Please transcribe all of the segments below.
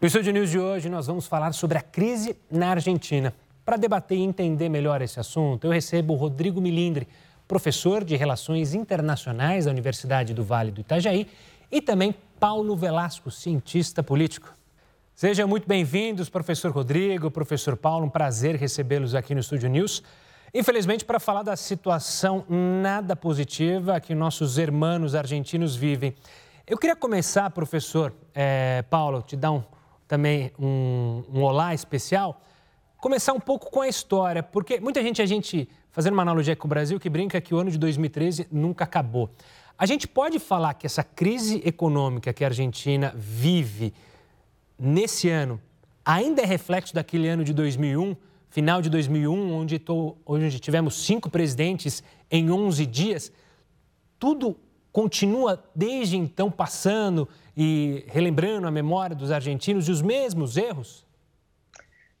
No Estúdio News de hoje, nós vamos falar sobre a crise na Argentina. Para debater e entender melhor esse assunto, eu recebo o Rodrigo Milindre, professor de Relações Internacionais da Universidade do Vale do Itajaí, e também Paulo Velasco, cientista político. Sejam muito bem-vindos, professor Rodrigo, professor Paulo, um prazer recebê-los aqui no Estúdio News. Infelizmente, para falar da situação nada positiva que nossos irmãos argentinos vivem. Eu queria começar, professor é, Paulo, te dar um, também um, um olá especial, começar um pouco com a história, porque muita gente, a gente, fazendo uma analogia com o Brasil, que brinca que o ano de 2013 nunca acabou. A gente pode falar que essa crise econômica que a Argentina vive nesse ano ainda é reflexo daquele ano de 2001, final de 2001, onde, tô, onde tivemos cinco presidentes em 11 dias, tudo continua desde então passando e relembrando a memória dos argentinos e os mesmos erros?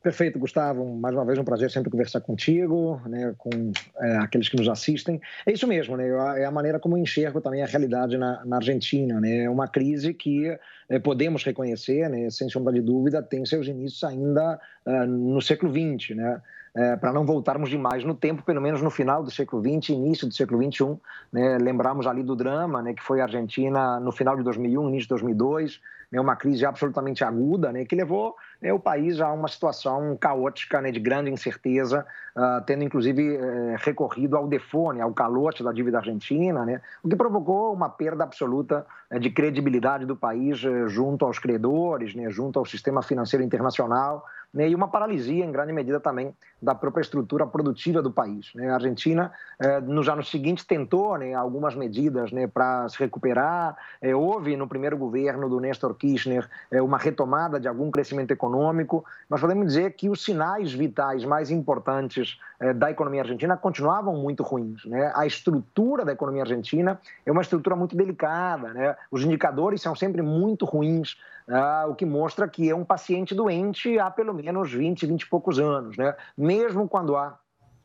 Perfeito, Gustavo. Mais uma vez um prazer sempre conversar contigo, né, com é, aqueles que nos assistem. É isso mesmo, né, é a maneira como eu enxergo também a realidade na, na Argentina. Né, é uma crise que é, podemos reconhecer, né, sem sombra de dúvida, tem seus inícios ainda uh, no século XX, né, é, para não voltarmos demais no tempo, pelo menos no final do século XX, início do século XXI. Né, lembramos ali do drama, né, que foi a Argentina no final de 2001, início de 2002, né, uma crise absolutamente aguda, né, que levou né, o país a uma situação caótica, né, de grande incerteza, uh, tendo inclusive uh, recorrido ao defone, ao calote da dívida argentina, né, o que provocou uma perda absoluta uh, de credibilidade do país eh, junto aos credores, né, junto ao sistema financeiro internacional, né, e uma paralisia, em grande medida, também da própria estrutura produtiva do país. Né? A Argentina, eh, nos anos seguintes, tentou né, algumas medidas né, para se recuperar. Eh, houve, no primeiro governo do Néstor Kirchner, eh, uma retomada de algum crescimento econômico. Nós podemos dizer que os sinais vitais mais importantes eh, da economia argentina continuavam muito ruins. Né? A estrutura da economia argentina é uma estrutura muito delicada. Né? Os indicadores são sempre muito ruins ah, o que mostra que é um paciente doente há pelo menos 20, 20 e poucos anos. Né? Mesmo quando há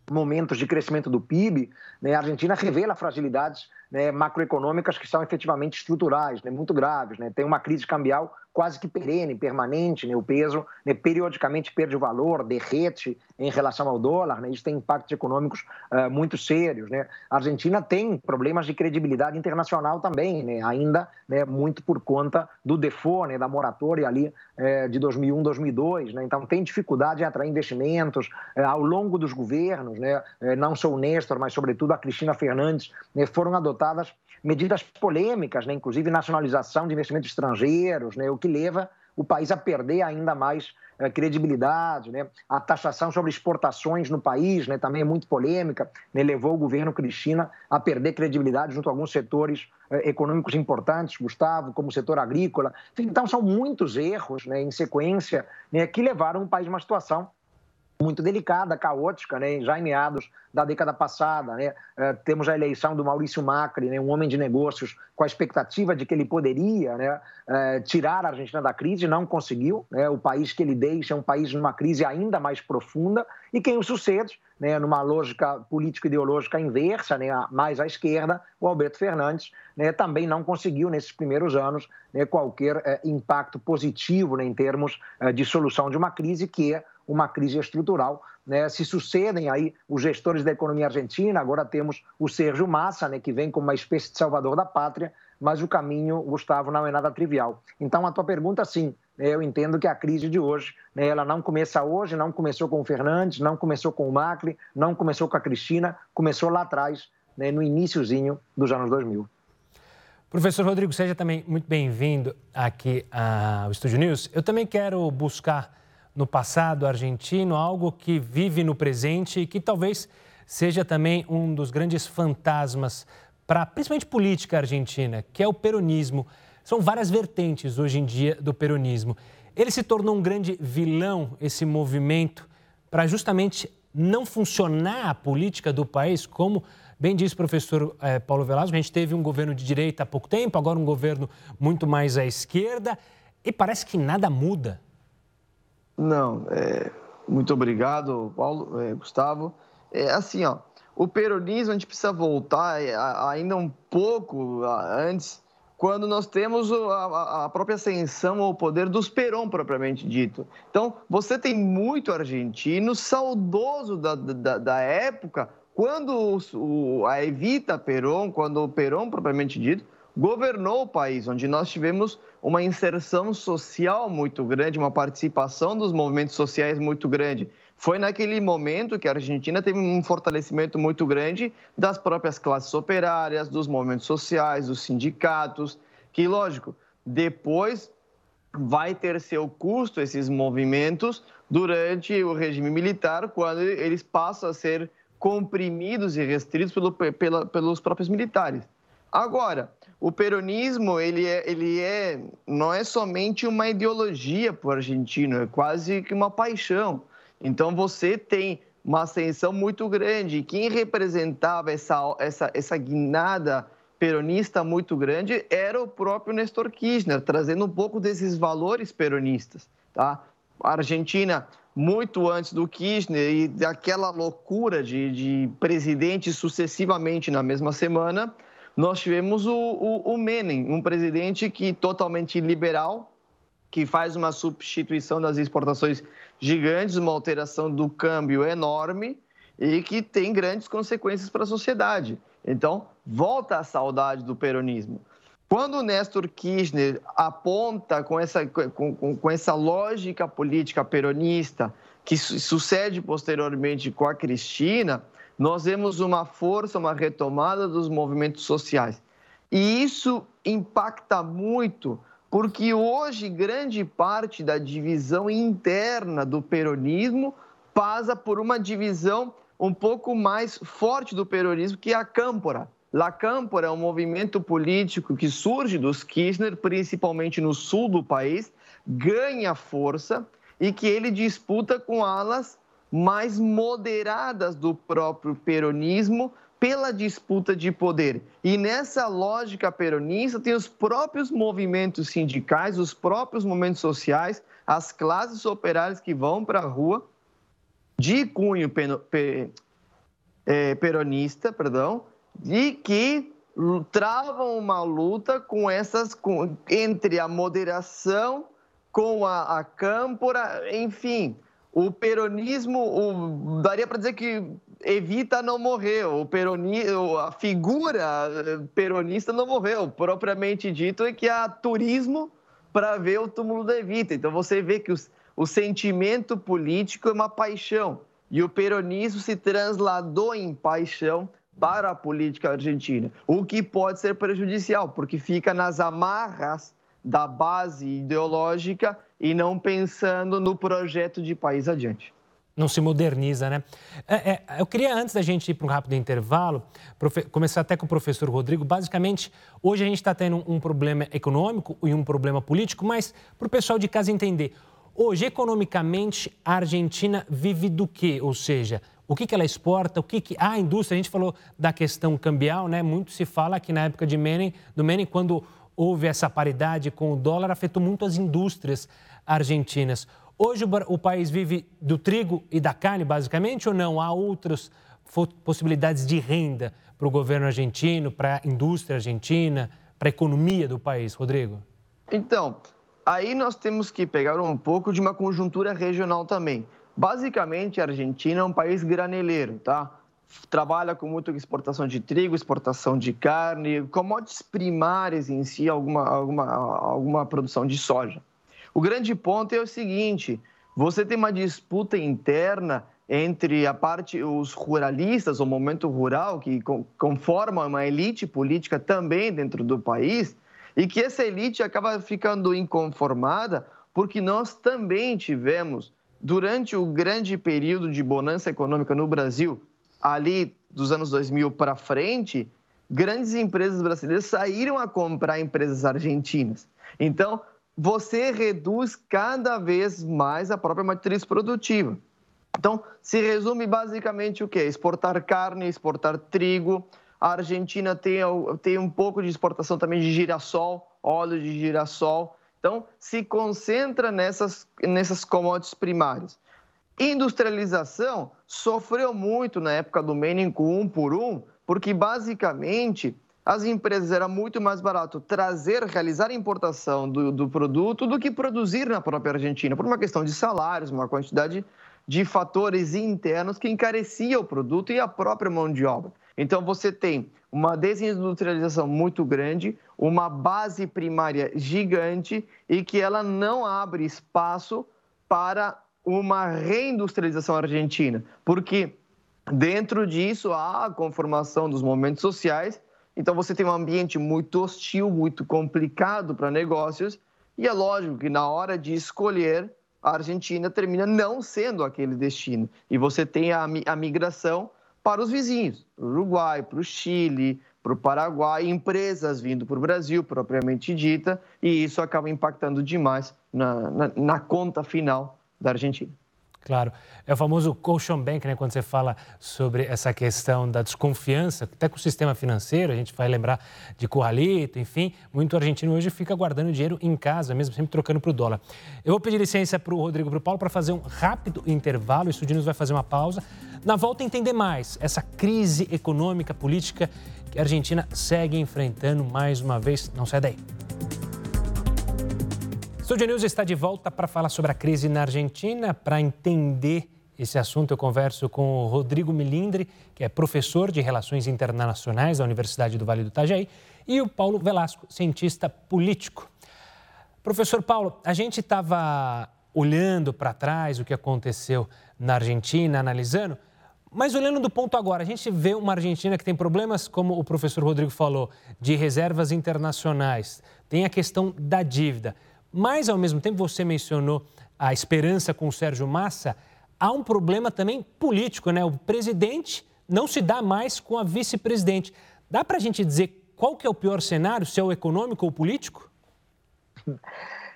momentos de crescimento do PIB, né, a Argentina revela fragilidades né, macroeconômicas que são efetivamente estruturais, né, muito graves. Né? Tem uma crise cambial quase que perene, permanente, né? o peso né, periodicamente perde o valor, derrete em relação ao dólar, né? isso tem impactos econômicos uh, muito sérios. A Argentina tem problemas de credibilidade internacional também, ainda muito por conta do default, da moratória ali eh, de 2001, 2002. Né? Então tem dificuldade em atrair investimentos eh, ao longo dos governos? Eh, não só o Néstor, mas sobretudo a Cristina Fernandes, foram adotadas medidas polêmicas, né? inclusive nacionalização de investimentos estrangeiros, né? o que leva o país a perder ainda mais eh, credibilidade. Né? A taxação sobre exportações no país né? também é muito polêmica, né? levou o governo Cristina a perder credibilidade junto a alguns setores eh, econômicos importantes, Gustavo, como o setor agrícola. Então, são muitos erros né? em sequência né? que levaram o país a uma situação muito delicada, caótica, né? já em meados da década passada. Né? É, temos a eleição do Maurício Macri, né? um homem de negócios com a expectativa de que ele poderia né? é, tirar a Argentina da crise, não conseguiu. Né? O país que ele deixa é um país numa crise ainda mais profunda e quem o sucede, né? numa lógica político-ideológica inversa, né? mais à esquerda, o Alberto Fernandes, né? também não conseguiu nesses primeiros anos né? qualquer é, impacto positivo né? em termos de solução de uma crise que é uma crise estrutural. Né? Se sucedem aí os gestores da economia argentina, agora temos o Sérgio Massa, né, que vem como uma espécie de salvador da pátria, mas o caminho, Gustavo, não é nada trivial. Então, a tua pergunta, sim, né, eu entendo que a crise de hoje, né, ela não começa hoje, não começou com o Fernandes, não começou com o Macri, não começou com a Cristina, começou lá atrás, né, no iníciozinho dos anos 2000. Professor Rodrigo, seja também muito bem-vindo aqui ao Estúdio News. Eu também quero buscar no passado argentino, algo que vive no presente e que talvez seja também um dos grandes fantasmas para principalmente política argentina, que é o peronismo. São várias vertentes hoje em dia do peronismo. Ele se tornou um grande vilão, esse movimento, para justamente não funcionar a política do país, como bem disse o professor eh, Paulo Velasco, a gente teve um governo de direita há pouco tempo, agora um governo muito mais à esquerda, e parece que nada muda. Não, é, muito obrigado, Paulo, é, Gustavo. É assim, ó, o peronismo a gente precisa voltar é, ainda um pouco antes, quando nós temos a, a, própria ascensão ao poder dos Perón, propriamente dito. Então, você tem muito argentino saudoso da, da, da época, quando o, a Evita Perón, quando o Perón, propriamente dito, governou o país, onde nós tivemos uma inserção social muito grande, uma participação dos movimentos sociais muito grande. Foi naquele momento que a Argentina teve um fortalecimento muito grande das próprias classes operárias, dos movimentos sociais, dos sindicatos, que, lógico, depois vai ter seu custo esses movimentos durante o regime militar, quando eles passam a ser comprimidos e restritos pelo, pela, pelos próprios militares. Agora, o peronismo ele é, ele é não é somente uma ideologia para o argentino, é quase que uma paixão. Então você tem uma ascensão muito grande. Quem representava essa, essa, essa guinada peronista muito grande era o próprio Nestor Kirchner, trazendo um pouco desses valores peronistas. Tá? A Argentina, muito antes do Kirchner e daquela loucura de, de sucessivamente na mesma semana, nós tivemos o, o, o Menem, um presidente que totalmente liberal, que faz uma substituição das exportações gigantes, uma alteração do câmbio enorme e que tem grandes consequências para a sociedade. Então, volta a saudade do peronismo. Quando o Néstor Kirchner aponta com essa, com, com, com essa lógica política peronista, que sucede posteriormente com a Cristina, nós vemos uma força, uma retomada dos movimentos sociais. E isso impacta muito porque hoje grande parte da divisão interna do peronismo passa por uma divisão um pouco mais forte do peronismo, que é a Câmpora. La Câmpora é um movimento político que surge dos Kirchner, principalmente no sul do país, ganha força e que ele disputa com alas mais moderadas do próprio peronismo, pela disputa de poder. E nessa lógica peronista, tem os próprios movimentos sindicais, os próprios movimentos sociais, as classes operárias que vão para a rua de cunho é, peronista, perdão, e que travam uma luta com essas com, entre a moderação com a, a câmpora, enfim, o peronismo, o, daria para dizer que Evita não morreu, o peroni, a figura eh, peronista não morreu. Propriamente dito é que há turismo para ver o túmulo da Evita. Então você vê que os, o sentimento político é uma paixão e o peronismo se transladou em paixão para a política argentina, o que pode ser prejudicial, porque fica nas amarras da base ideológica e não pensando no projeto de país adiante não se moderniza, né? É, é, eu queria, antes da gente ir para um rápido intervalo, começar até com o professor Rodrigo. Basicamente, hoje a gente está tendo um, um, problema econômico e um problema político, mas para o pessoal de casa entender, hoje, economicamente, a Argentina vive do quê? Ou seja, o que, que ela exporta, o que, que ah, a indústria, a gente falou da questão cambial, né? Muito se fala que na época de Menem, do Menem, quando houve essa paridade com o dólar, afetou muito as indústrias argentinas. Hoje o, país vive do trigo e da carne, basicamente, ou não? Há outras possibilidades de renda para o governo argentino, para a indústria argentina, para a economia do país, Rodrigo? Então, aí nós temos que pegar um pouco de uma conjuntura regional também. Basicamente, a Argentina é um país graneleiro, tá? Trabalha com muita exportação de trigo, exportação de carne, commodities primárias em si, alguma, alguma, alguma produção de soja. O grande ponto é o seguinte: você tem uma disputa interna entre a parte os ruralistas, o momento rural que conforma uma elite política também dentro do país e que essa elite acaba ficando inconformada porque nós também tivemos durante o grande período de bonança econômica no Brasil, ali dos anos 2000 para frente, grandes empresas brasileiras saíram a comprar empresas argentinas. Então, você reduz cada vez mais a própria matriz produtiva. Então, se resume basicamente o quê? Exportar carne, exportar trigo. A Argentina tem, tem um pouco de exportação também de girassol, óleo de girassol. Então, se concentra nessas, nessas commodities primárias. Industrialização sofreu muito na época do Menem com um por um, porque basicamente as empresas era muito mais barato trazer, realizar a importação do, do produto do que produzir na própria Argentina, por uma questão de salários, uma quantidade de fatores internos que encarecia o produto e a própria mão de obra. Então você tem uma desindustrialização muito grande, uma base primária gigante e que ela não abre espaço para uma reindustrialização argentina, porque dentro disso há a conformação dos movimentos sociais então você tem um ambiente muito hostil, muito complicado para negócios, e é lógico que na hora de escolher, a Argentina termina não sendo aquele destino. E você tem a, a migração para os vizinhos, para o Uruguai, para o Chile, para o Paraguai, empresas vindo para o Brasil, propriamente dita, e isso acaba impactando demais na, na, na conta final da Argentina. Claro. É o famoso colchão bank, né? Quando você fala sobre essa questão da desconfiança, até com o sistema financeiro, a gente vai lembrar de Corralito, enfim. Muito argentino hoje fica guardando dinheiro em casa, mesmo sempre trocando para o dólar. Eu vou pedir licença para o Rodrigo para o Paulo para fazer um rápido intervalo. O Estudinos vai fazer uma pausa. Na volta, entender mais essa crise econômica, política que a Argentina segue enfrentando mais uma vez. Não sai daí. Studio News está de volta para falar sobre a crise na Argentina. Para entender esse assunto, eu converso com o Rodrigo Milindre, que é professor de Relações Internacionais da Universidade do Vale do Itajaí, e o Paulo Velasco, cientista político. Professor Paulo, a gente estava olhando para trás o que aconteceu na Argentina, analisando, mas olhando do ponto agora, a gente vê uma Argentina que tem problemas, como o professor Rodrigo falou, de reservas internacionais, tem a questão da dívida. Mas, ao mesmo tempo, você mencionou a esperança com o Sérgio Massa. Há um problema também político, né? O presidente não se dá mais com a vice-presidente. Dá para a gente dizer qual que é o pior cenário, se é o econômico ou o político?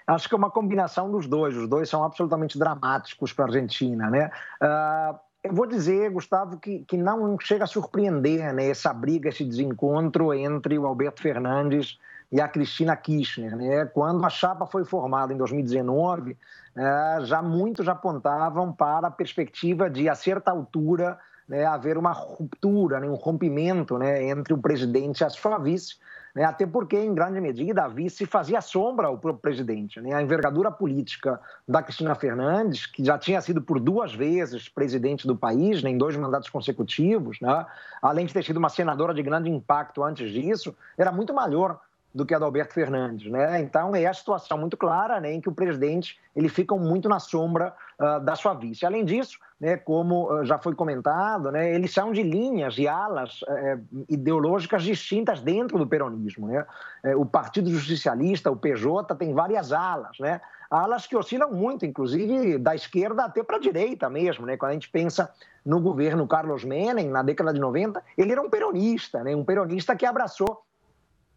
Acho que é uma combinação dos dois. Os dois são absolutamente dramáticos para a Argentina, né? Uh, eu vou dizer, Gustavo, que, que não chega a surpreender né, essa briga, esse desencontro entre o Alberto Fernandes e a Cristina Kirchner. Né? Quando a chapa foi formada em 2019, é, já muitos apontavam para a perspectiva de, a certa altura, né, haver uma ruptura, né, um rompimento né, entre o presidente e a sua vice, até porque, em grande medida, a vice fazia sombra ao próprio presidente. Né, a envergadura política da Cristina Fernandes, que já tinha sido por duas vezes presidente do país, né, em dois mandatos consecutivos, né, além de ter sido uma senadora de grande impacto antes disso, era muito maior do que a do Alberto Fernandes, né? Então é a situação muito clara, né, em que o presidente ele fica muito na sombra uh, da sua vice. Além disso, né, como uh, já foi comentado, né, eles são de linhas e alas uh, ideológicas distintas dentro do peronismo, né? Eh, o Partido Justicialista, o PJ, tem várias alas, né? Alas que oscilam muito, inclusive da esquerda até para a direita mesmo, né? Quando a gente pensa no governo Carlos Menem na década de 90, ele era um peronista, né? Um peronista que abraçou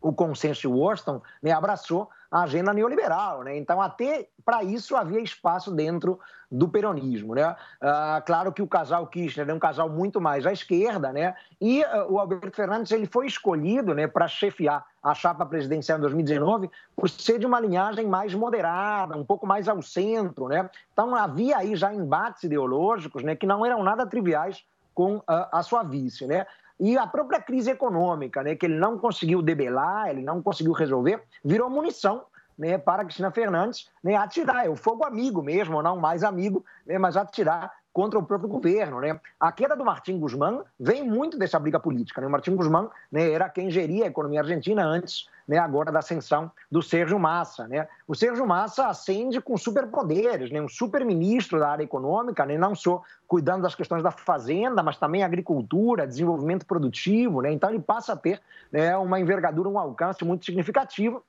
o consenso Washington né, abraçou a agenda neoliberal. Né? Então, até para isso havia espaço dentro do peronismo. Né? Ah, claro que o casal Kirchner é um casal muito mais à esquerda, né? e uh, o Alberto Fernandes ele foi escolhido né, para chefiar a chapa presidencial em 2019 por ser de uma linhagem mais moderada, um pouco mais ao centro. Né? Então, havia aí já embates ideológicos né, que não eram nada triviais com uh, a sua vice. Né? E a própria crise econômica, né, que ele não conseguiu debelar, ele não conseguiu resolver, virou munição né, para Cristina Fernandes né, atirar. É o fogo amigo mesmo, não mais amigo, né, mas atirar contra o próprio governo. Né? A queda do Martim Guzmán vem muito dessa briga política. Né? O Martim Guzmán né, era quem geria a economia argentina antes, né, agora da ascensão do Sérgio Massa. Né? O Sérgio Massa ascende com superpoderes, né? um super-ministro da área econômica, né? não só cuidando das questões da fazenda, mas também agricultura, desenvolvimento produtivo. Né? Então ele passa a ter né, uma envergadura, um alcance muito significativo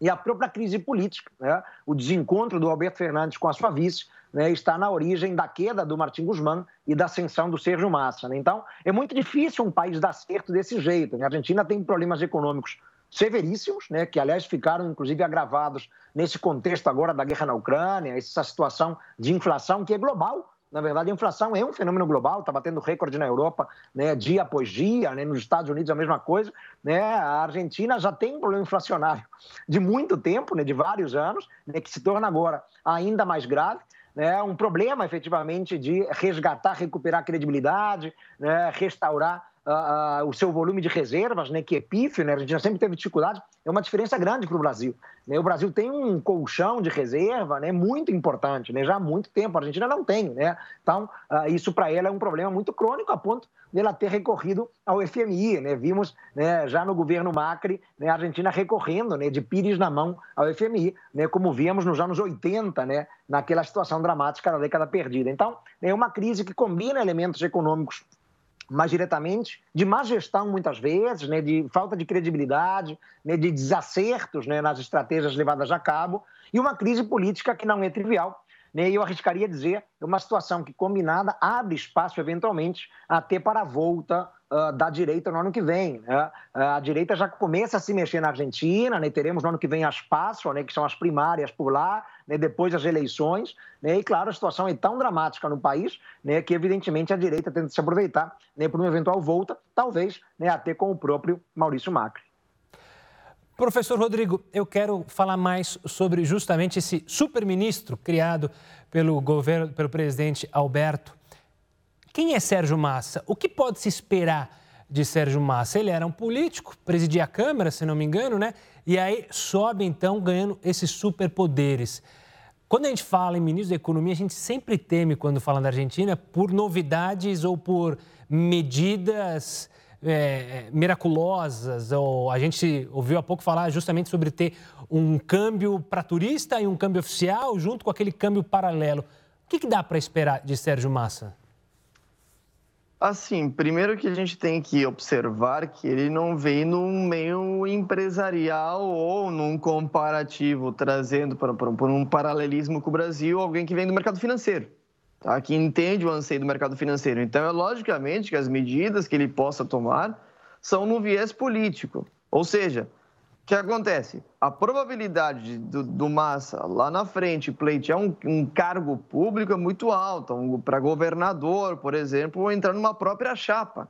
e a própria crise política, né? o desencontro do Alberto Fernandes com a sua vice, né, está na origem da queda do Martim Guzmán e da ascensão do Sérgio Massa. Né? Então, é muito difícil um país dar certo desse jeito. Né? A Argentina tem problemas econômicos severíssimos, né, que aliás ficaram inclusive agravados nesse contexto agora da guerra na Ucrânia, essa situação de inflação que é global, na verdade, a inflação é um fenômeno global, está batendo recorde na Europa né, dia após dia, né, nos Estados Unidos a mesma coisa. Né, a Argentina já tem um problema inflacionário de muito tempo, né, de vários anos, né, que se torna agora ainda mais grave. Né, um problema efetivamente de resgatar, recuperar a credibilidade, né, restaurar o seu volume de reservas, né, que é pífio, né, a Argentina sempre teve dificuldade, é uma diferença grande para o Brasil. Né? O Brasil tem um colchão de reserva né, muito importante, né, já há muito tempo, a Argentina não tem. Né? Então, uh, isso para ela é um problema muito crônico, a ponto dela ter recorrido ao FMI. Né? Vimos né, já no governo Macri né, a Argentina recorrendo né, de pires na mão ao FMI, né, como víamos nos anos 80, né, naquela situação dramática da década perdida. Então, é uma crise que combina elementos econômicos mais diretamente, de má gestão muitas vezes, né, de falta de credibilidade, né, de desacertos né, nas estratégias levadas a cabo, e uma crise política que não é trivial, né? Eu arriscaria dizer é uma situação que, combinada, abre espaço, eventualmente, até para a volta uh, da direita no ano que vem. Né? a direita já começa a se mexer na Argentina, né? teremos no ano que vem as PASSO, né? que são as primárias por lá, né? depois das eleições. Né? E, claro, a situação é tão dramática no país né? que, evidentemente, a direita tenta se aproveitar né? por uma eventual volta, talvez né? até com o próprio Maurício Macri. Professor Rodrigo, eu quero falar mais sobre justamente esse superministro criado pelo governo, pelo presidente Alberto. Quem é Sérgio Massa? O que pode se esperar de Sérgio Massa? Ele era um político, presidia a Câmara, se não me engano, né? E aí sobe então ganhando esses superpoderes. Quando a gente fala em ministro da Economia, a gente sempre teme, quando fala da Argentina, por novidades ou por medidas é, miraculosas, ou a gente ouviu há pouco falar justamente sobre ter um câmbio para turista e um câmbio oficial junto com aquele câmbio paralelo. O que, que dá para esperar de Sérgio Massa? Assim, primeiro que a gente tem que observar que ele não vem num meio empresarial ou num comparativo, trazendo para, um paralelismo com o Brasil, alguém que vem do mercado financeiro tá? que entende o anseio do mercado financeiro. Então, é logicamente que as medidas que ele possa tomar são no viés político. Ou seja, que acontece? A probabilidade do, do Massa lá na frente pleitear um, um cargo público é muito alta, um, para governador, por exemplo, ou entrar numa própria chapa.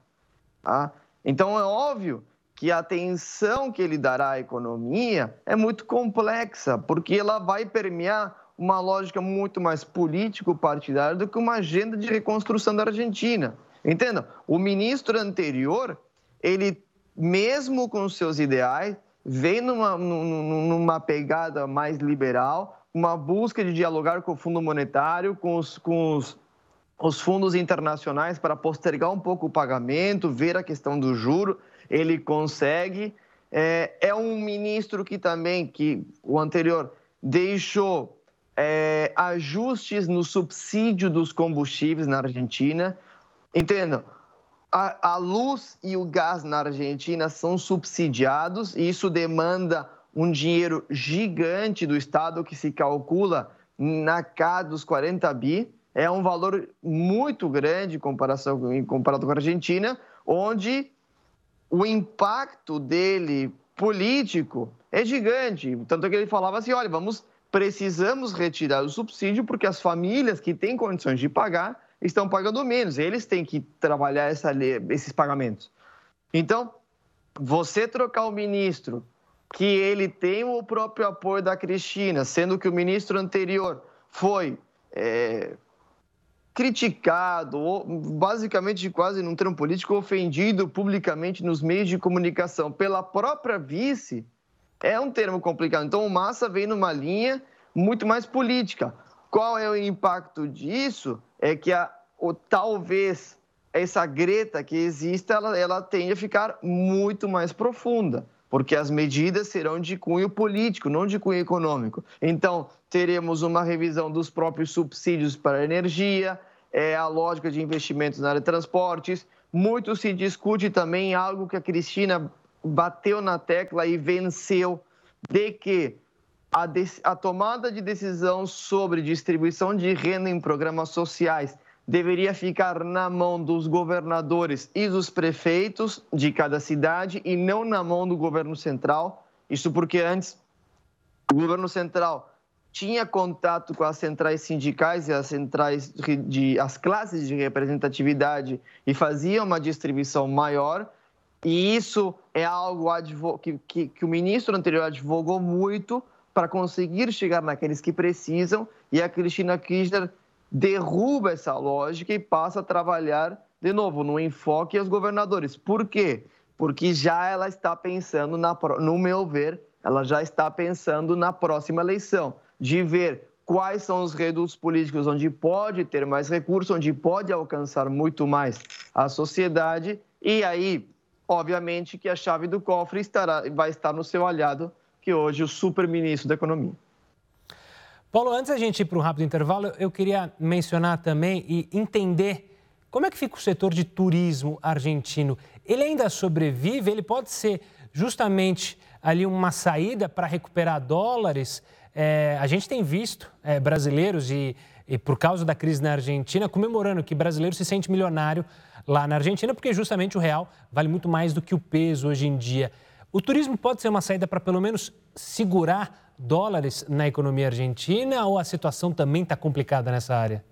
Tá? Então, é óbvio que a atenção que ele dará à economia é muito complexa, porque ela vai permear uma lógica muito mais político-partidária do que uma agenda de reconstrução da Argentina. Entendam? O ministro anterior, ele, mesmo com seus ideais, vem numa, numa pegada mais liberal, uma busca de dialogar com o Fundo Monetário, com os, com os, os fundos internacionais para postergar um pouco o pagamento, ver a questão do juro. Ele consegue. É, é um ministro que também, que o anterior deixou é, ajustes no subsídio dos combustíveis na Argentina. Entendam, a, a, luz e o gás na Argentina são subsidiados e isso demanda um dinheiro gigante do Estado que se calcula na casa dos 40 bi. É um valor muito grande em comparação em comparado com a Argentina, onde o impacto dele político é gigante. Tanto que ele falava assim: olha, vamos precisamos retirar o subsídio porque as famílias que têm condições de pagar estão pagando menos. Eles têm que trabalhar essa, esses pagamentos. Então, você trocar o ministro, que ele tem o próprio apoio da Cristina, sendo que o ministro anterior foi é, criticado, ou, basicamente quase num termo político, ofendido publicamente nos meios de comunicação pela própria vice, é um termo complicado. Então, o Massa vem numa linha muito mais política. Qual é o impacto disso? É que a, o, talvez essa greta que existe, ela, ela tende a ficar muito mais profunda, porque as medidas serão de cunho político, não de cunho econômico. Então, teremos uma revisão dos próprios subsídios para a energia, é, a lógica de investimentos na área de transportes. Muito se discute também algo que a Cristina bateu na tecla e venceu de que a, a tomada de decisão sobre distribuição de renda em programas sociais deveria ficar na mão dos governadores e dos prefeitos de cada cidade e não na mão do governo central. Isso porque antes o governo central tinha contato com as centrais sindicais e as centrais de as classes de representatividade e fazia uma distribuição maior e isso é algo que, que, que o ministro anterior advogou muito para conseguir chegar naqueles que precisam, e a Cristina Kirchner derruba essa lógica e passa a trabalhar de novo, no enfoque aos governadores. Por quê? Porque já ela está pensando, na, no meu ver, ela já está pensando na próxima eleição, de ver quais são os redutos políticos onde pode ter mais recursos, onde pode alcançar muito mais a sociedade, e aí, obviamente, que a chave do cofre estará, vai estar no seu aliado, que hoje é o super-ministro da Economia. Paulo, antes da gente ir para um rápido intervalo, eu queria mencionar também e entender como é que fica o setor de turismo argentino. Ele ainda sobrevive? Ele pode ser justamente ali uma saída para recuperar dólares? É, a gente tem visto é, brasileiros e, e, por causa da crise na Argentina, comemorando que brasileiro se sente milionário lá na Argentina, porque justamente o real vale muito mais do que o peso hoje em dia. O turismo pode ser uma saída para pelo menos segurar dólares na economia argentina ou a situação também está complicada nessa área?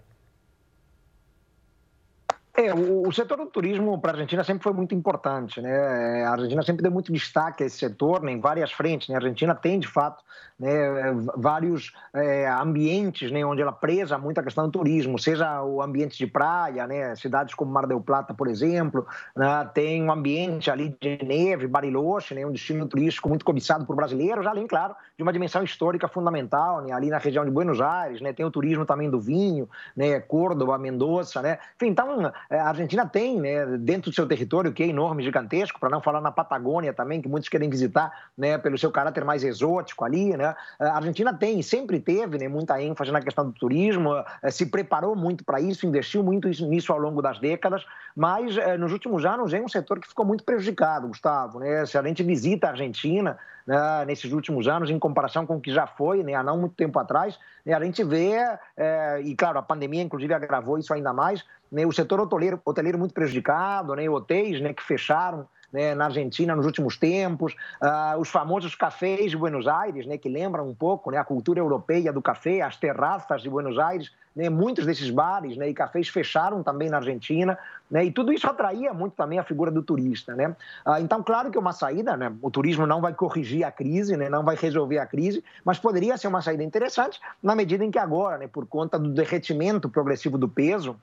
É, o, o, setor do turismo para a Argentina sempre foi muito importante, né? É, a Argentina sempre deu muito destaque a esse setor, né, em várias frentes. Né? A Argentina tem, de fato, né, vários é, ambientes né, onde ela presa muito a questão do turismo, seja o ambiente de praia, né, cidades como Mar del Plata, por exemplo, né, tem um ambiente ali de neve, Bariloche, né, um destino turístico muito cobiçado por brasileiros, além, claro, de uma dimensão histórica fundamental, né, ali na região de Buenos Aires, né, tem o turismo também do vinho, né, Córdoba, Mendoza, né, enfim, então a Argentina tem, né, dentro do seu território, que é enorme, gigantesco, para não falar na Patagônia também, que muitos querem visitar, né, pelo seu caráter mais exótico ali, né, a Argentina tem, sempre teve, né, muita ênfase na questão do turismo, eh, se preparou muito para isso, investiu muito nisso ao longo das décadas, mas nos últimos anos é um setor que ficou muito prejudicado, Gustavo, né, se a gente visita a Argentina, né, nesses últimos anos, em comparação com o que já foi, né, há não muito tempo atrás, né, a gente vê, é, e claro, a pandemia inclusive agravou isso ainda mais, né, o setor hoteleiro, hoteleiro muito prejudicado, né, hotéis né, que fecharam né, na Argentina nos últimos tempos, uh, os famosos cafés de Buenos Aires, né, que lembram um pouco né, a cultura europeia do café, as terraças de Buenos Aires, né, muitos desses bares né, e cafés fecharam também na Argentina, né, e tudo isso atraía muito também a figura do turista. Né? Uh, então, claro que é uma saída, né, o turismo não vai corrigir a crise, né, não vai resolver a crise, mas poderia ser uma saída interessante na medida em que agora, né, por conta do derretimento progressivo do peso,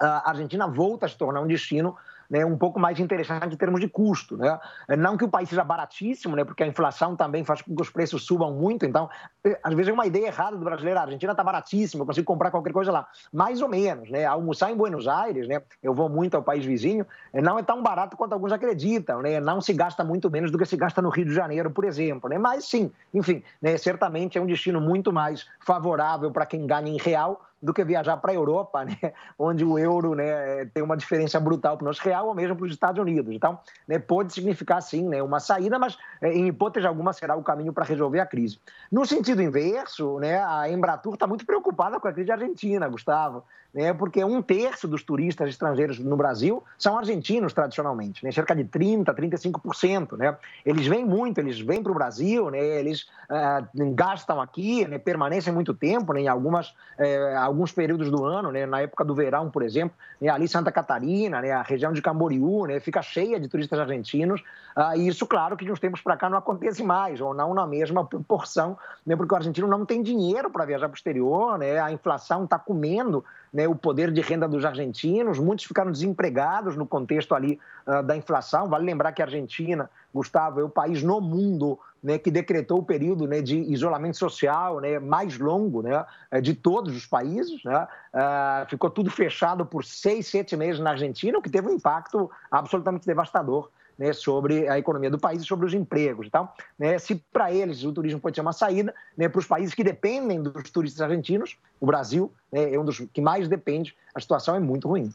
a Argentina volta a se tornar um destino né, um pouco mais interessante em termos de custo. Né? Não que o país seja baratíssimo, né, porque a inflação também faz com que os preços subam muito, então, eh, às vezes é uma ideia errada do brasileiro, a Argentina está baratíssima, eu consigo comprar qualquer coisa lá. Mais ou menos, né? almoçar em Buenos Aires, né, eu vou muito ao país vizinho, eh, não é tão barato quanto alguns acreditam, né? não se gasta muito menos do que se gasta no Rio de Janeiro, por exemplo. Né? Mas sim, enfim, né, certamente é um destino muito mais favorável para quem ganha em real do que viajar para a Europa, né, onde o euro né, tem uma diferença brutal para o nosso real, ou mesmo para os Estados Unidos. Então, né, pode significar, sim, né, uma saída, mas é, em hipótese alguma será o caminho para resolver a crise. No sentido inverso, né, a Embratur está muito preocupada com a crise argentina, Gustavo né, porque um terço dos turistas estrangeiros no Brasil são argentinos, tradicionalmente, né, cerca de 30%, 35%. Né? Eles vêm muito, eles vêm para o Brasil, né, eles uh, gastam aqui, né, permanecem muito tempo, né, em algumas, uh, alguns períodos do ano, né, na época do verão, por exemplo, né, ali Santa Catarina, né, a região de Camboriú, né, fica cheia de turistas argentinos, uh, e isso, claro, que de uns tempos para cá não acontece mais, ou não na mesma proporção, né, porque o argentino não tem dinheiro para viajar para o exterior, né, a inflação está comendo né, o poder de renda dos argentinos, muitos ficaram desempregados no contexto ali uh, da inflação. Vale lembrar que a Argentina, Gustavo, é o país no mundo né, que decretou o período né, de isolamento social né, mais longo né, eh, de todos os países. Né? Uh, ficou tudo fechado por seis, sete meses na Argentina, o que teve um impacto absolutamente devastador né, sobre a economia do país e sobre os empregos. Então, né, se para eles o turismo pode ser uma saída, né, para os países que dependem dos turistas argentinos, o Brasil né, é um dos que mais depende, a situação é muito ruim.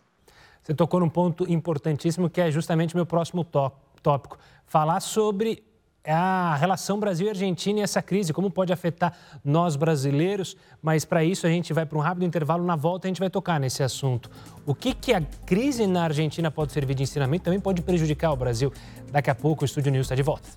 Você tocou num ponto importantíssimo que é justamente meu próximo tópico. Falar sobre a relação Brasil e Argentina e essa crise, como pode afetar nós brasileiros. Mas para isso a gente vai para um rápido intervalo. Na volta a gente vai tocar nesse assunto. O que, que a crise na Argentina pode servir de ensinamento também pode prejudicar o Brasil. Daqui a pouco o Estúdio News está de volta.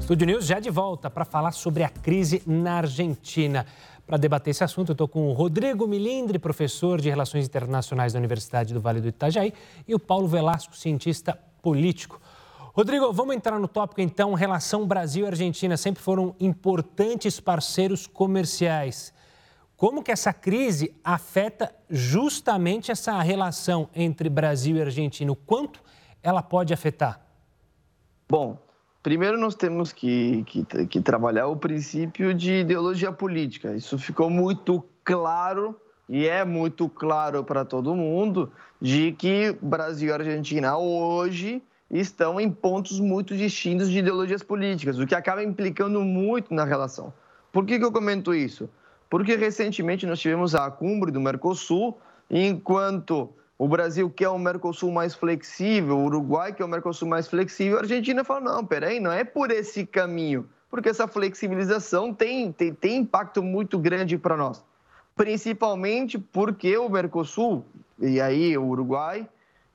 Estúdio News já de volta para falar sobre a crise na Argentina. Para debater esse assunto, eu estou com o Rodrigo Milindre, professor de Relações Internacionais da Universidade do Vale do Itajaí, e o Paulo Velasco, cientista político. Rodrigo, vamos entrar no tópico então. Relação Brasil e Argentina sempre foram importantes parceiros comerciais. como que essa crise afeta justamente essa relação entre Brasil e Argentina? O quanto ela pode afetar? Bom, primeiro nós temos que, que, que trabalhar o princípio de ideologia política. Isso ficou muito claro e é muito claro para todo mundo de que Brasil e Argentina hoje estão em pontos muito distintos de ideologias políticas, o que acaba implicando muito na relação. Por que, que eu comento isso? Porque recentemente nós tivemos a cumbre do Mercosul, enquanto o Brasil quer um Mercosul mais flexível, o Uruguai quer um Mercosul mais flexível, a Argentina fala, não, peraí, não é por esse caminho, porque essa flexibilização tem, tem, tem impacto muito grande para nós principalmente porque o Mercosul, e aí o Uruguai,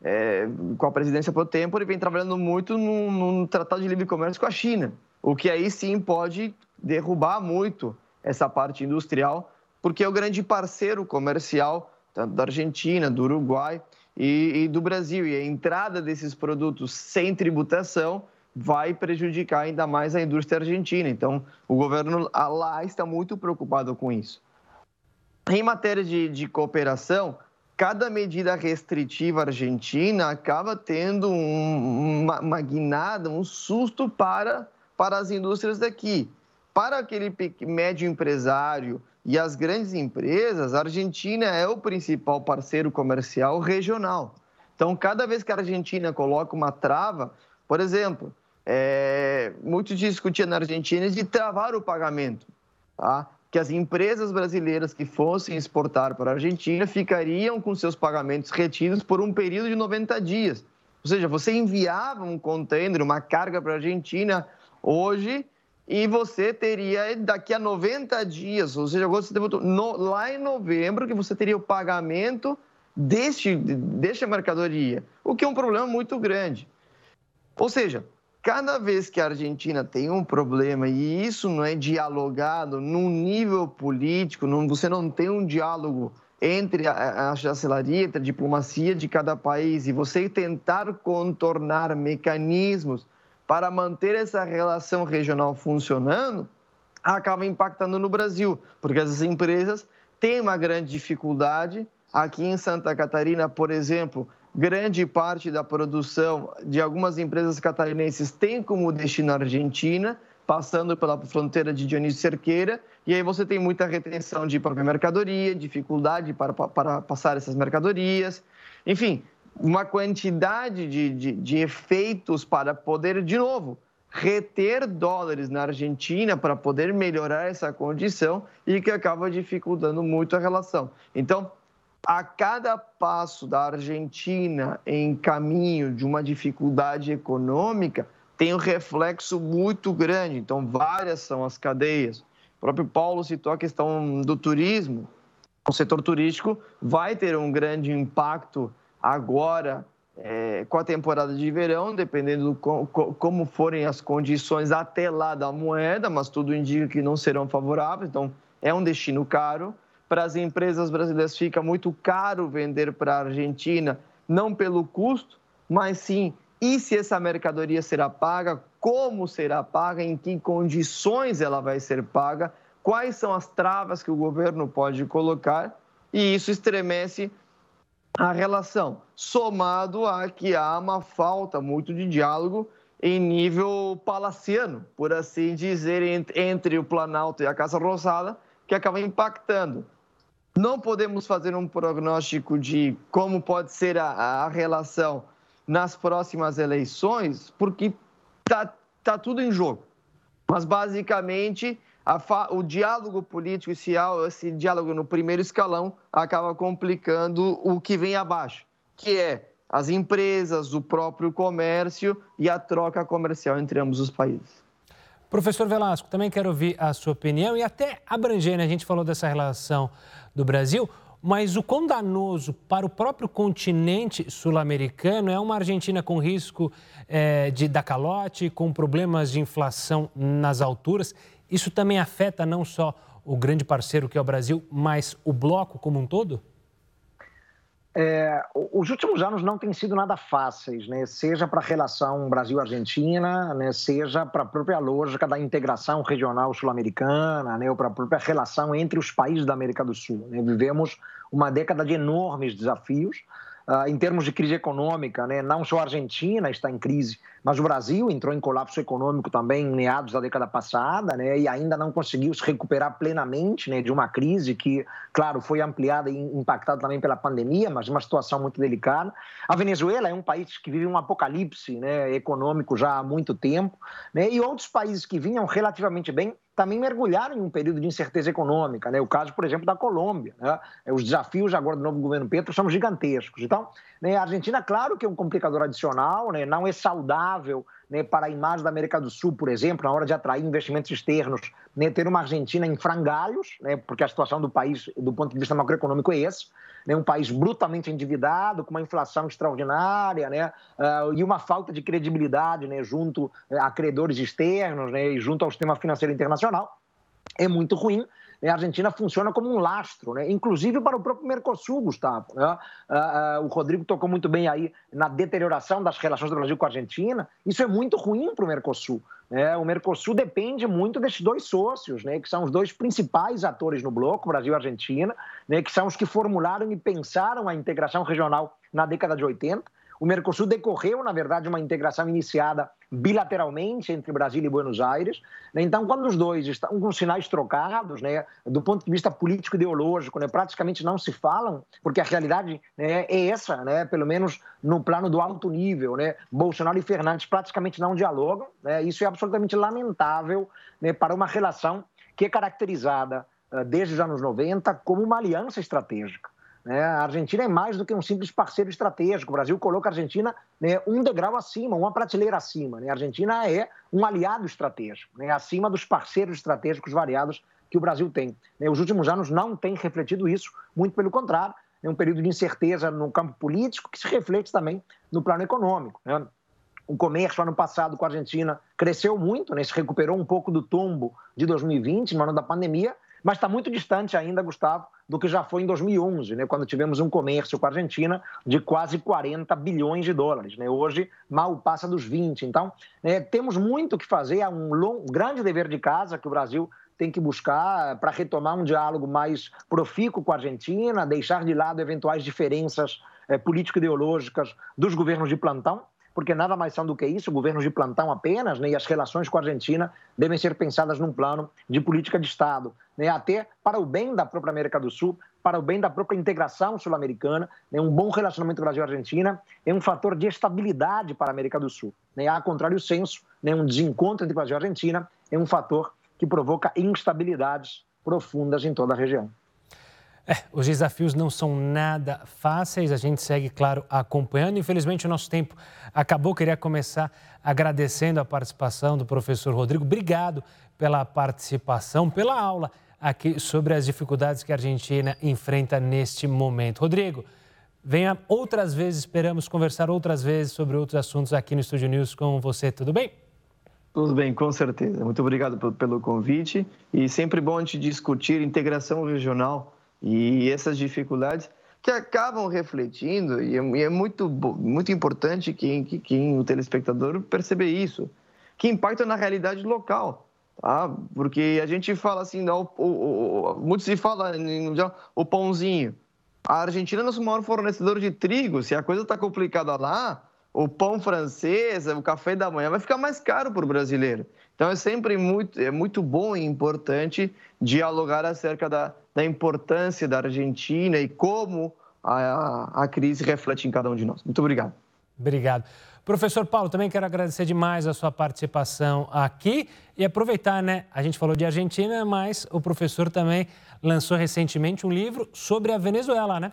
é, com a presidência por tempo, ele vem trabalhando muito num, num tratado de livre comércio com a China, o que aí sim pode derrubar muito essa parte industrial, porque é o grande parceiro comercial tanto da Argentina, do Uruguai e, e, do Brasil. E a entrada desses produtos sem tributação vai prejudicar ainda mais a indústria argentina. Então, o governo lá está muito preocupado com isso. Em matéria de, de cooperação, cada medida restritiva argentina acaba tendo um, uma, uma guinada, um susto para, para as indústrias daqui. Para aquele médio empresário e as grandes empresas, a Argentina é o principal parceiro comercial regional. Então, cada vez que a Argentina coloca uma trava, por exemplo, é, muito discutia na Argentina de travar o pagamento. Tá? Que as empresas brasileiras que fossem exportar para a Argentina ficariam com seus pagamentos retidos por um período de 90 dias. Ou seja, você enviava um container, uma carga para a Argentina hoje e você teria daqui a 90 dias, ou seja, você no, lá em novembro que você teria o pagamento deste, desta mercadoria, o que é um problema muito grande. Ou seja, cada vez que a Argentina tem um problema e isso não é dialogado num nível político, não, você não tem um diálogo entre a, a chancelaria, entre a diplomacia de cada país e você tentar contornar mecanismos para manter essa relação regional funcionando, acaba impactando no Brasil, porque as empresas têm uma grande dificuldade. Aqui em Santa Catarina, por exemplo, grande parte da produção de algumas empresas catarinenses tem como destino a Argentina, passando pela fronteira de Dionísio Cerqueira, e aí você tem muita retenção de própria mercadoria, dificuldade para, para passar essas mercadorias, enfim, uma quantidade de, de, de efeitos para poder, de novo, reter dólares na Argentina para poder melhorar essa condição e que acaba dificultando muito a relação. Então, a cada passo da Argentina em caminho de uma dificuldade econômica, tem um reflexo muito grande. Então, várias são as cadeias. O próprio Paulo citou a questão do turismo. O setor turístico vai ter um grande impacto agora é, com a temporada de verão, dependendo do como forem as condições até lá da moeda, mas tudo indica que não serão favoráveis. Então, é um destino caro para as empresas brasileiras fica muito caro vender para a Argentina, não pelo custo, mas sim e se essa mercadoria será paga, como será paga, em que condições ela vai ser paga, quais são as travas que o governo pode colocar, e isso estremece a relação, somado a que há uma falta muito de diálogo em nível palaciano, por assim dizer, entre o Planalto e a Casa Rosada, que acaba impactando não podemos fazer um prognóstico de como pode ser a, a relação nas próximas eleições, porque está tá tudo em jogo. Mas, basicamente, o diálogo político, esse, esse diálogo no primeiro escalão, acaba complicando o que vem abaixo, que é as empresas, o próprio comércio e a troca comercial entre ambos os países. Professor Velasco, também quero ouvir a sua opinião e até abranger, né? A gente falou dessa relação do Brasil, mas o quão danoso para o próprio continente sul-americano é uma Argentina com risco é, de dar calote, com problemas de inflação nas alturas. Isso também afeta não só o grande parceiro que é o Brasil, mas o bloco como um todo? É, os últimos anos não têm sido nada fáceis, né? seja para a relação Brasil-Argentina, né? seja para a própria lógica da integração regional sul-americana, né? ou para a própria relação entre os países da América do Sul. Né? Vivemos uma década de enormes desafios, Uh, em termos de crise econômica, né, não só a Argentina está em crise, mas o Brasil entrou em colapso econômico também em meados da década passada, né, e ainda não conseguiu se recuperar plenamente né, de uma crise que, claro, foi ampliada e impactada também pela pandemia, mas uma situação muito delicada. A Venezuela é um país que vive um apocalipse né, econômico já há muito tempo, né, e outros países que vinham relativamente bem também mergulharam em um período de incerteza econômica. Né? O caso, por exemplo, da Colômbia. Né? Os desafios agora do novo governo Petro são gigantescos. Então, né, a Argentina, claro que é um complicador adicional, né? não é saudável né, para a imagem da América do Sul, por exemplo, na hora de atrair investimentos externos, né, ter uma Argentina em frangalhos, né, porque a situação do país, do ponto de vista macroeconômico, é esse. Né, um país brutalmente endividado, com uma inflação extraordinária uh, e uma falta de credibilidade né, junto a credores externos e junto ao sistema financeiro internacional. É muito ruim. Né? A Argentina funciona como um lastro, né? inclusive para o próprio Mercosul, Gustavo. Né? Uh, uh, o Rodrigo tocou muito bem aí na deterioração das relações do Brasil com a Argentina. Isso é muito ruim para o Mercosul. Né? O Mercosul depende muito desses dois sócios, né? que são os dois principais atores no bloco, Brasil e Argentina, né? que são os que formularam e pensaram a integração regional na década de 80. O Mercosul decorreu, na verdade, uma integração iniciada bilateralmente entre Brasília e Buenos Aires. Né? Então, quando os dois estão com sinais trocados, né, do ponto de vista político-ideológico, né, praticamente não se falam, porque a realidade né, é essa, né, pelo menos no plano do alto nível. Né, Bolsonaro e Fernandes praticamente não dialogam. Né, isso é absolutamente lamentável né, para uma relação que é caracterizada uh, desde os anos 90 como uma aliança estratégica. Né? A Argentina é mais do que um simples parceiro estratégico. O Brasil coloca a Argentina né, um degrau acima, uma prateleira acima. Né? A Argentina é um aliado estratégico, né? acima dos parceiros estratégicos variados que o Brasil tem. Né? Os últimos anos não têm refletido isso, muito pelo contrário. É um período de incerteza no campo político que se reflete também no plano econômico. Né? O comércio ano passado com a Argentina cresceu muito, né? se recuperou um pouco do tombo de 2020, no ano da pandemia, mas está muito distante ainda, Gustavo, do que já foi em 2011, né, quando tivemos um comércio com a Argentina de quase 40 bilhões de dólares. Né? Hoje, mal passa dos 20. Então, né, temos muito que fazer, é um, um grande dever de casa que o Brasil tem que buscar para retomar um diálogo mais profícuo com a Argentina, deixar de lado eventuais diferenças é, político-ideológicas dos governos de plantão porque nada mais são do que isso, governos de plantão apenas, né, e as relações com a Argentina devem ser pensadas num plano de política de Estado, né, até para o bem da própria América do Sul, para o bem da própria integração sul-americana. Né, um bom relacionamento Brasil-Argentina é um fator de estabilidade para a América do Sul. Né, ao contrário senso, né, um desencontro entre Brasil e Argentina é um fator que provoca instabilidades profundas em toda a região. É, os desafios não são nada fáceis, a gente segue, claro, acompanhando. Infelizmente, o nosso tempo acabou. Queria começar agradecendo a participação do professor Rodrigo. Obrigado pela participação, pela aula aqui sobre as dificuldades que a Argentina enfrenta neste momento. Rodrigo, venha outras vezes, esperamos conversar outras vezes sobre outros assuntos aqui no Estúdio News com você. Tudo bem? Tudo bem, com certeza. Muito obrigado pelo convite. E sempre bom gente discutir integração regional e essas dificuldades que acabam refletindo, e é, é muito, muito importante que, que, que o telespectador perceber isso, que impacta na realidade local. Tá? Porque a gente fala assim, não, o, o, o, muito se fala o pãozinho. A Argentina é nosso maior fornecedor de trigo. Se a coisa está complicada lá, o pão francês, o café da manhã vai ficar mais caro para o brasileiro. Então é sempre muito, é muito bom e importante dialogar acerca da, da importância da Argentina e como a, a crise reflete em cada um de nós. Muito obrigado. Obrigado. Professor Paulo, também quero agradecer demais a sua participação aqui e aproveitar, né? A gente falou de Argentina, mas o professor também lançou recentemente um livro sobre a Venezuela, né?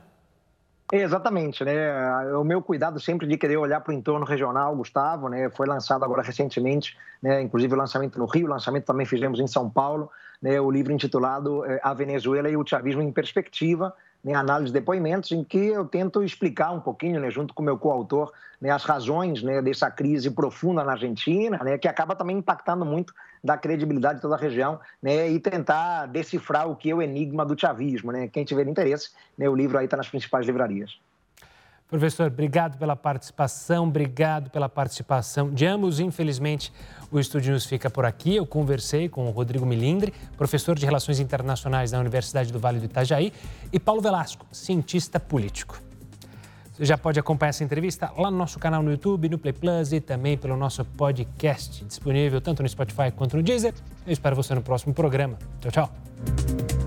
Exatamente, né? O meu cuidado sempre de querer olhar para o entorno regional, Gustavo, né? Foi lançado agora recentemente, né? Inclusive o lançamento no Rio, o lançamento também fizemos em São Paulo, né? O livro intitulado eh, A Venezuela e o Chavismo em Perspectiva, né, análise de depoimentos, em que eu tento explicar um pouquinho, né, junto com meu coautor, né, as razões né, dessa crise profunda na Argentina, né, que acaba também impactando muito da credibilidade de toda a região, né, e tentar decifrar o que é o enigma do chavismo. Né? Quem tiver interesse, né, o livro aí está nas principais livrarias. Professor, obrigado pela participação, obrigado pela participação de ambos. Infelizmente, o Estúdio News fica por aqui. Eu conversei com o Rodrigo Milindre, professor de Relações Internacionais da Universidade do Vale do Itajaí, e Paulo Velasco, cientista político. Você já pode acompanhar essa entrevista lá no nosso canal no YouTube, no Play Plus e também pelo nosso podcast, disponível tanto no Spotify quanto no Deezer. Eu espero você no próximo programa. Tchau, tchau.